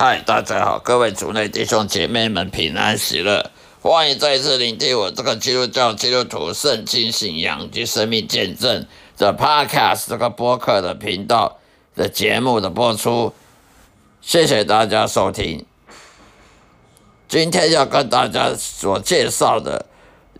嗨，大家好，各位族内弟兄姐妹们平安喜乐，欢迎再次聆听我这个基督教基督徒圣经信仰及生命见证的 Podcast 这个播客的频道的节目的播出，谢谢大家收听。今天要跟大家所介绍的，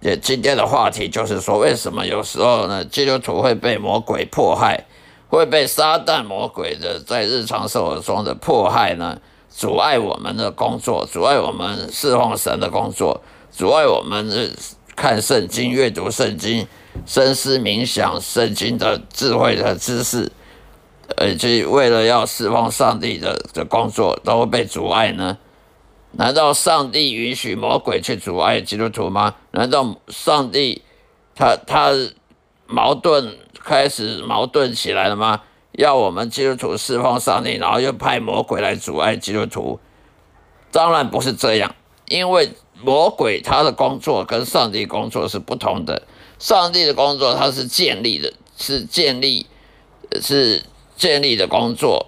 也今天的话题就是说，为什么有时候呢，基督徒会被魔鬼迫害，会被撒旦魔鬼的在日常生活中的迫害呢？阻碍我们的工作，阻碍我们侍奉神的工作，阻碍我们看圣经、阅读圣经、深思冥想圣经的智慧的知识，以及为了要侍奉上帝的的工作，都会被阻碍呢？难道上帝允许魔鬼去阻碍基督徒吗？难道上帝他他矛盾开始矛盾起来了吗？要我们基督徒释放上帝，然后又派魔鬼来阻碍基督徒，当然不是这样，因为魔鬼他的工作跟上帝工作是不同的。上帝的工作他是建立的，是建立，是建立的工作；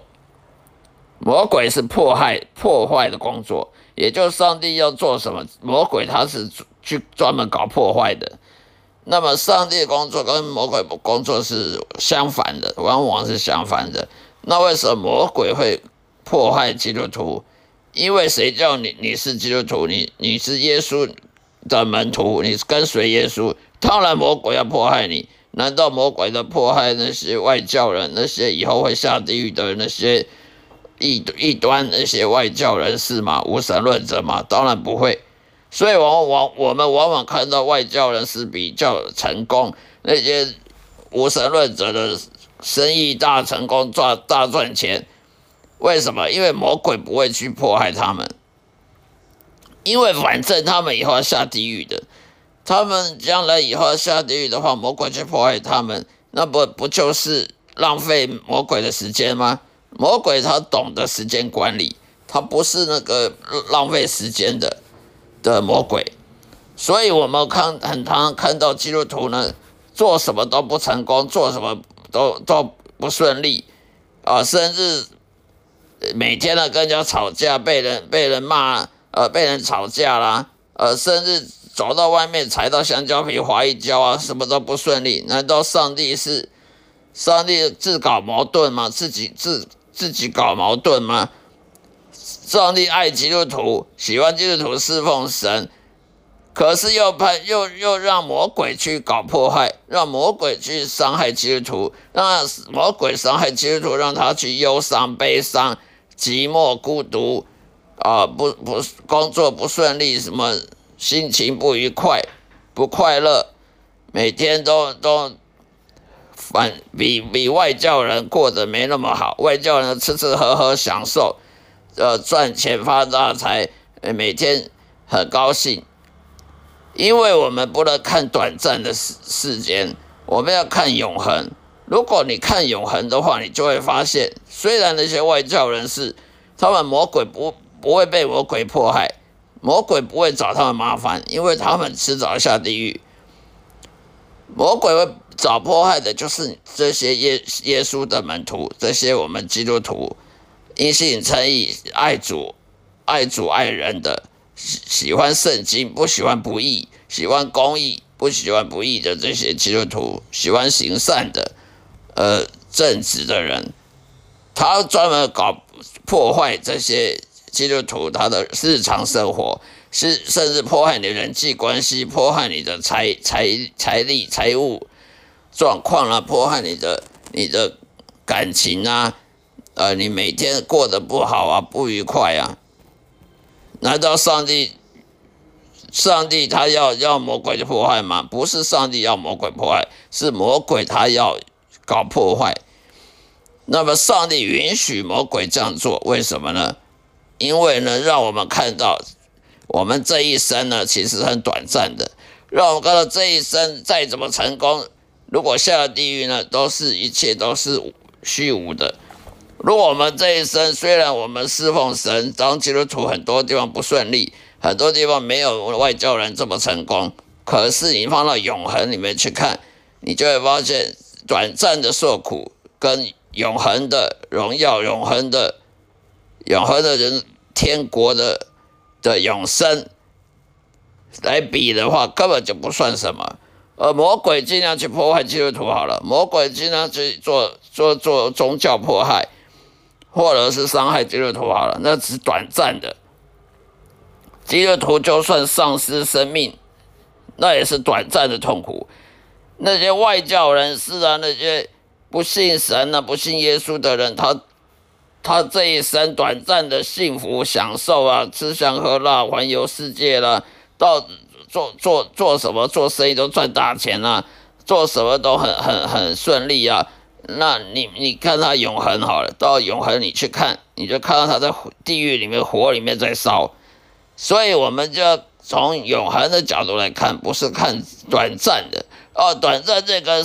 魔鬼是迫害、破坏的工作。也就上帝要做什么，魔鬼他是去专门搞破坏的。那么，上帝工作跟魔鬼工作是相反的，往往是相反的。那为什么魔鬼会迫害基督徒？因为谁叫你你是基督徒，你你是耶稣的门徒，你是跟随耶稣，当然魔鬼要迫害你。难道魔鬼的迫害那些外教人，那些以后会下地狱的那些异异端那些外教人士吗？无神论者吗？当然不会。所以往往我们往往看到外教人士比较成功，那些无神论者的生意大成功赚大赚钱，为什么？因为魔鬼不会去迫害他们，因为反正他们以后要下地狱的，他们将来以后要下地狱的话，魔鬼去迫害他们，那不不就是浪费魔鬼的时间吗？魔鬼他懂得时间管理，他不是那个浪费时间的。的魔鬼，所以我们看很常看到基督徒呢，做什么都不成功，做什么都都不顺利，啊，甚至每天呢跟人家吵架，被人被人骂，呃，被人吵架啦，呃，甚至走到外面踩到香蕉皮滑一跤啊，什么都不顺利。难道上帝是上帝自搞矛盾吗？自己自自己搞矛盾吗？上帝爱基督徒，喜欢基督徒侍奉神，可是又派又又让魔鬼去搞破坏，让魔鬼去伤害基督徒，让魔鬼伤害基督徒，让他去忧伤、悲伤、寂寞、孤独，啊，不不工作不顺利，什么心情不愉快、不快乐，每天都都反比比外教人过得没那么好，外教人吃吃喝喝享受。呃，赚钱发大财，每天很高兴，因为我们不能看短暂的时时间，我们要看永恒。如果你看永恒的话，你就会发现，虽然那些外教人士，他们魔鬼不不会被魔鬼迫害，魔鬼不会找他们麻烦，因为他们迟早下地狱。魔鬼会找迫害的，就是这些耶耶稣的门徒，这些我们基督徒。因信称义、爱主、爱主爱人的，喜喜欢圣经，不喜欢不义；喜欢公义，不喜欢不义的这些基督徒，喜欢行善的，呃，正直的人，他专门搞破坏这些基督徒他的日常生活，是甚至破坏你人际关系，破坏你的财财财力、财务状况啊，破坏你的你的感情啊。呃，你每天过得不好啊，不愉快啊？难道上帝，上帝他要要魔鬼的破坏吗？不是上帝要魔鬼破坏，是魔鬼他要搞破坏。那么上帝允许魔鬼这样做，为什么呢？因为呢，让我们看到我们这一生呢，其实很短暂的。让我们看到这一生再怎么成功，如果下了地狱呢，都是一切都是虚无的。如果我们这一生虽然我们侍奉神，当基督徒很多地方不顺利，很多地方没有外教人这么成功，可是你放到永恒里面去看，你就会发现短暂的受苦跟永恒的荣耀、永恒的永恒的人天国的的永生来比的话，根本就不算什么。而魔鬼尽量去破坏基督徒好了，魔鬼尽量去做做做宗教迫害，或者是伤害基督徒好了，那只是短暂的。基督徒就算丧失生命，那也是短暂的痛苦。那些外教人士啊，那些不信神啊、不信耶稣的人，他他这一生短暂的幸福享受啊，吃香喝辣、环游世界了，到。做做做什么做生意都赚大钱啊，做什么都很很很顺利啊。那你你看他永恒好了，到永恒你去看，你就看到他在地狱里面火里面在烧。所以我们就要从永恒的角度来看，不是看短暂的哦。短暂这个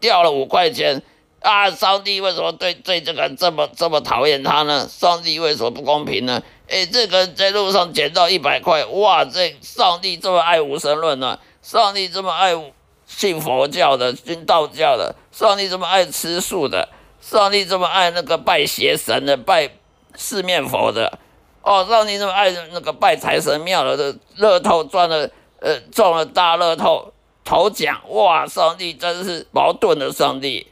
掉了五块钱啊，上帝为什么对对这个这么这么讨厌他呢？上帝为什么不公平呢？哎，这个在路上捡到一百块，哇！这上帝这么爱无神论呢？上帝这么爱无信佛教的、信道教的？上帝这么爱吃素的？上帝这么爱那个拜邪神的、拜四面佛的？哦，上帝这么爱那个拜财神庙的？乐透赚了，呃，中了大乐透头奖，哇！上帝真是矛盾的上帝，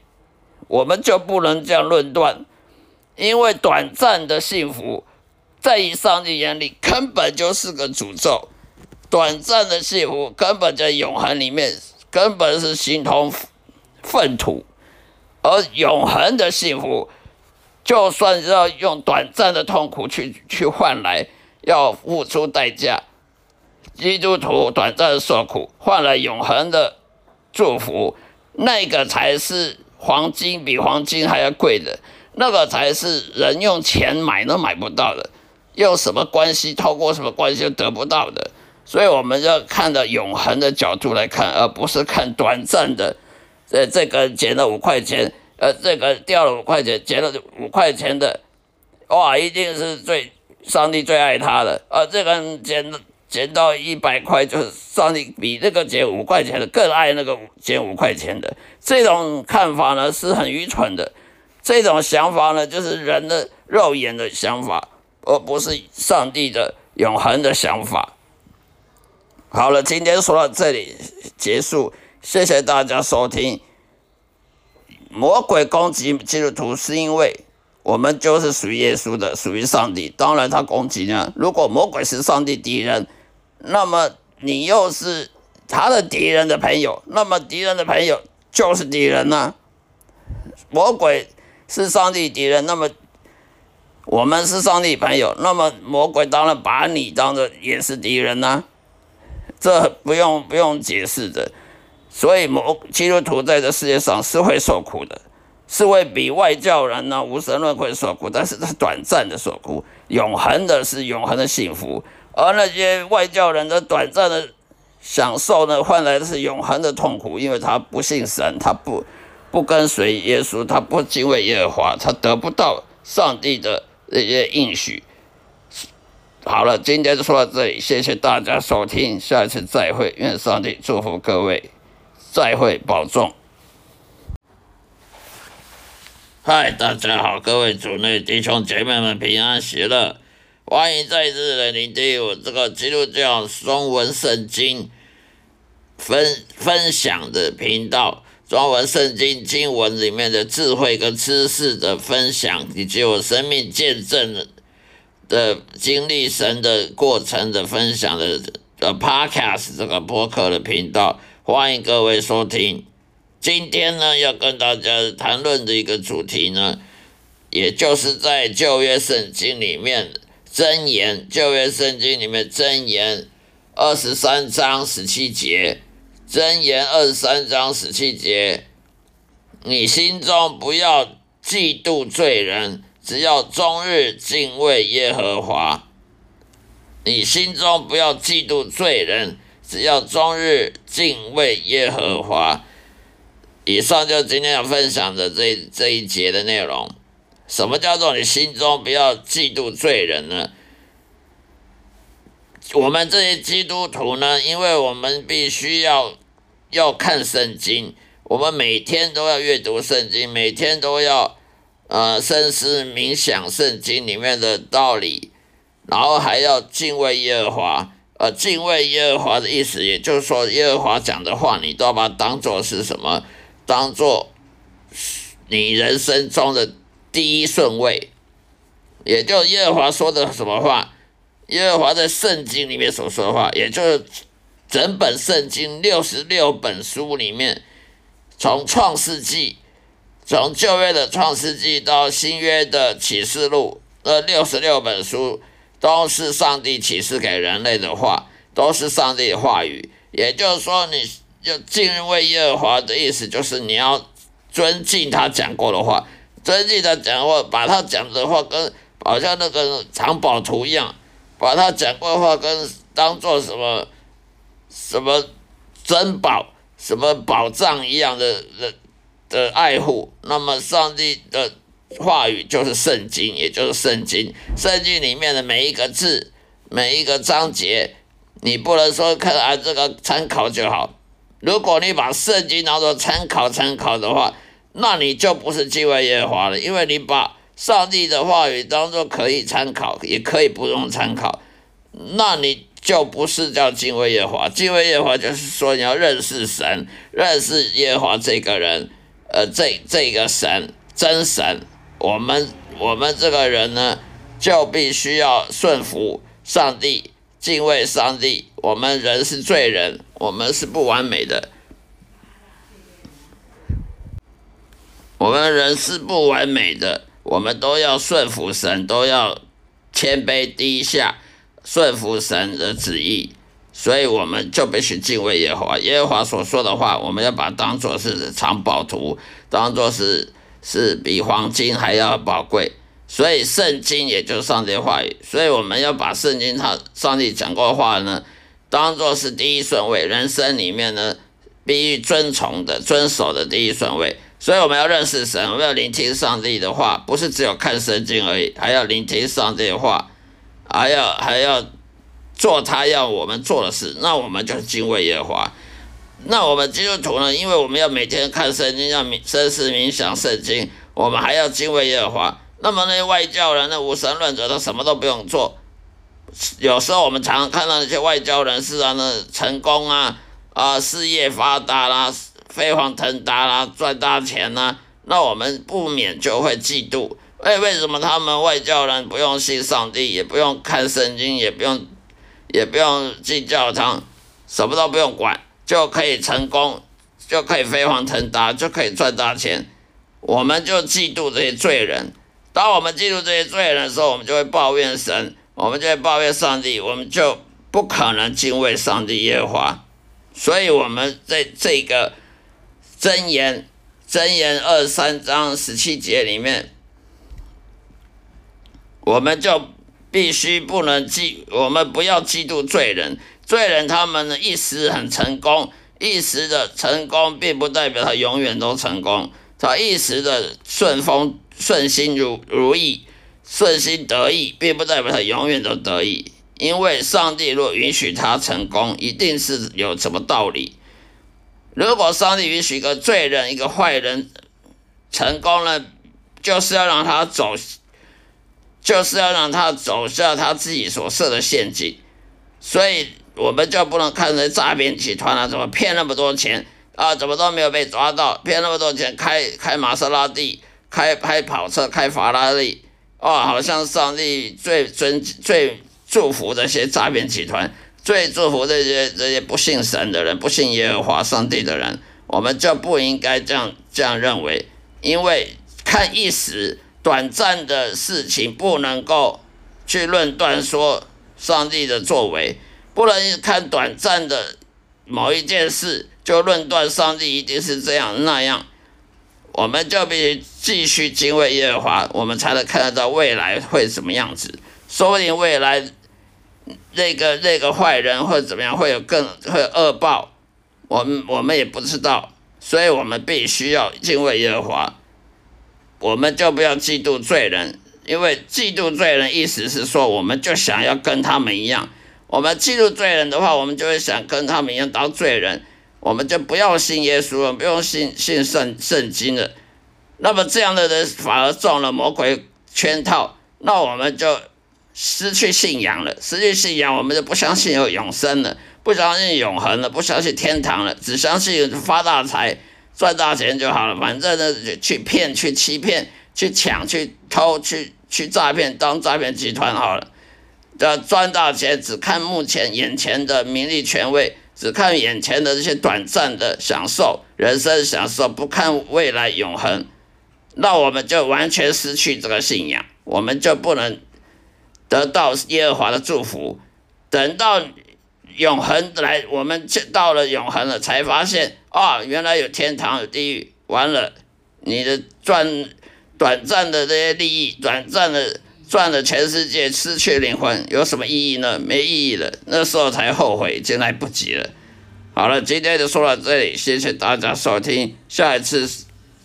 我们就不能这样论断，因为短暂的幸福。在上帝眼里，根本就是个诅咒。短暂的幸福，根本在永恒里面，根本是形同粪土。而永恒的幸福，就算要用短暂的痛苦去去换来，要付出代价。基督徒短暂的受苦，换来永恒的祝福，那个才是黄金比黄金还要贵的，那个才是人用钱买都买不到的。用什么关系，透过什么关系得不到的，所以我们要看到永恒的角度来看，而不是看短暂的。呃，这个捡了五块钱，呃，这个掉了五块钱，捡了五块钱的，哇，一定是最上帝最爱他的。而这个捡捡到一百块，就是上帝比这个捡五块钱的更爱那个捡五块钱的。这种看法呢是很愚蠢的，这种想法呢就是人的肉眼的想法。而不是上帝的永恒的想法。好了，今天说到这里结束，谢谢大家收听。魔鬼攻击基督徒是因为我们就是属于耶稣的，属于上帝。当然，他攻击呢。如果魔鬼是上帝敌人，那么你又是他的敌人的朋友，那么敌人的朋友就是敌人呢？魔鬼是上帝敌人，那么。我们是上帝朋友，那么魔鬼当然把你当做也是敌人呐，这不用不用解释的。所以魔基督徒在这世界上是会受苦的，是会比外教人呢无神论会受苦，但是是短暂的受苦，永恒的是永恒的幸福，而那些外教人的短暂的享受呢，换来的是永恒的痛苦，因为他不信神，他不不跟随耶稣，他不敬畏耶和华，他得不到上帝的。这些应许，好了，今天就说到这里，谢谢大家收听，下次再会，愿上帝祝福各位，再会，保重。嗨，大家好，各位主内弟兄姐妹们平安喜乐，欢迎再次来聆听我这个基督教中文圣经分分享的频道。中文圣经经文里面的智慧跟知识的分享，以及我生命见证的的经历神的过程的分享的呃 Podcast 这个播客的频道，欢迎各位收听。今天呢，要跟大家谈论的一个主题呢，也就是在旧约圣经里面箴言，旧约圣经里面箴言二十三章十七节。箴言二十三章十七节，你心中不要嫉妒罪人，只要终日敬畏耶和华。你心中不要嫉妒罪人，只要终日敬畏耶和华。以上就是今天要分享的这这一节的内容。什么叫做你心中不要嫉妒罪人呢？我们这些基督徒呢，因为我们必须要。要看圣经，我们每天都要阅读圣经，每天都要呃深思冥想圣经里面的道理，然后还要敬畏耶和华。呃，敬畏耶和华的意思，也就是说，耶和华讲的话，你都要把它当做是什么？当做你人生中的第一顺位。也就耶和华说的什么话，耶和华在圣经里面所说的话，也就是整本圣经六十六本书里面，从创世纪，从旧约的创世纪到新约的启示录，这六十六本书。都是上帝启示给人类的话，都是上帝的话语。也就是说，你要敬畏耶和华的意思，就是你要尊敬他讲过的话，尊敬他讲话，把他讲的话跟好像那个藏宝图一样，把他讲过的话跟当做什么什么珍宝、什么宝藏一样的的爱护。那么，上帝的。话语就是圣经，也就是圣经。圣经里面的每一个字、每一个章节，你不能说看啊这个参考就好。如果你把圣经当做参考参考的话，那你就不是敬畏耶和华了，因为你把上帝的话语当做可以参考，也可以不用参考，那你就不是叫敬畏耶和华。敬畏耶和华就是说你要认识神，认识耶和华这个人，呃，这这个神真神。我们我们这个人呢，就必须要顺服上帝，敬畏上帝。我们人是罪人，我们是不完美的。我们人是不完美的，我们都要顺服神，都要谦卑低下，顺服神的旨意。所以我们就必须敬畏耶和华。耶和华所说的话，我们要把它当做是藏宝图，当做是。是比黄金还要宝贵，所以圣经也就是上帝话语，所以我们要把圣经他上帝讲过的话呢，当做是第一顺位，人生里面呢必须遵从的、遵守的第一顺位。所以我们要认识神，我们要聆听上帝的话，不是只有看圣经而已，还要聆听上帝的话，还要还要做他要我们做的事，那我们就是敬畏耶和华。那我们基督徒呢？因为我们要每天看圣经，要冥深思冥想圣经，我们还要敬畏耶和华。那么那些外教人、那无神论者，他什么都不用做。有时候我们常常看到那些外交人士啊，那成功啊，啊事业发达啦，飞黄腾达啦，赚大钱啦，那我们不免就会嫉妒。哎，为什么他们外教人不用信上帝，也不用看圣经，也不用，也不用进教堂，什么都不用管？就可以成功，就可以飞黄腾达，就可以赚大钱。我们就嫉妒这些罪人。当我们嫉妒这些罪人的时候，我们就会抱怨神，我们就会抱怨上帝，我们就不可能敬畏上帝耶和华。所以，我们在这个箴言箴言二三章十七节里面，我们就必须不能嫉，我们不要嫉妒罪人。罪人他们呢一时很成功，一时的成功并不代表他永远都成功。他一时的顺风顺心如如意，顺心得意，并不代表他永远都得意。因为上帝若允许他成功，一定是有什么道理。如果上帝允许一个罪人、一个坏人成功了，就是要让他走，就是要让他走下他自己所设的陷阱。所以。我们就不能看成诈骗集团啊，怎么骗那么多钱啊？怎么都没有被抓到？骗那么多钱，开开玛莎拉蒂，开开跑车，开法拉利，哦，好像上帝最尊最祝福这些诈骗集团，最祝福这些这些不信神的人，不信耶和华上帝的人，我们就不应该这样这样认为，因为看一时短暂的事情，不能够去论断说上帝的作为。不能看短暂的某一件事就论断上帝一定是这样那样，我们就必须继续敬畏耶和华，我们才能看得到未来会什么样子。说不定未来那个那个坏人或者怎么样会有更会恶报，我们我们也不知道，所以我们必须要敬畏耶和华，我们就不要嫉妒罪人，因为嫉妒罪人意思是说，我们就想要跟他们一样。我们嫉妒罪人的话，我们就会想跟他们一样当罪人，我们就不要信耶稣了，不用信信圣圣经了。那么这样的人反而中了魔鬼圈套，那我们就失去信仰了，失去信仰，我们就不相信有永生了，不相信永恒了，不相信天堂了，只相信发大财、赚大钱就好了。反正呢，去骗、去欺骗、去抢、去偷、去去诈骗，当诈骗集团好了。的赚大钱，只看目前眼前的名利权位，只看眼前的这些短暂的享受，人生享受，不看未来永恒，那我们就完全失去这个信仰，我们就不能。得到耶和华的祝福，等到永恒来，我们到了永恒了，才发现啊，原来有天堂有地狱。完了，你的赚短暂的这些利益，短暂的赚了全世界，失去灵魂，有什么意义呢？没意义了。那时候才后悔，已经来不及了。好了，今天就说到这里，谢谢大家收听，下一次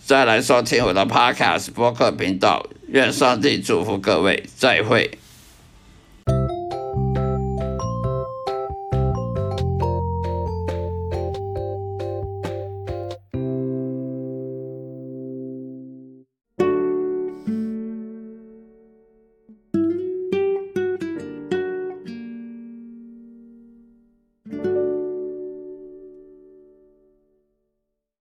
再来收听我的 Podcast 播客频道。愿上帝祝福各位，再会。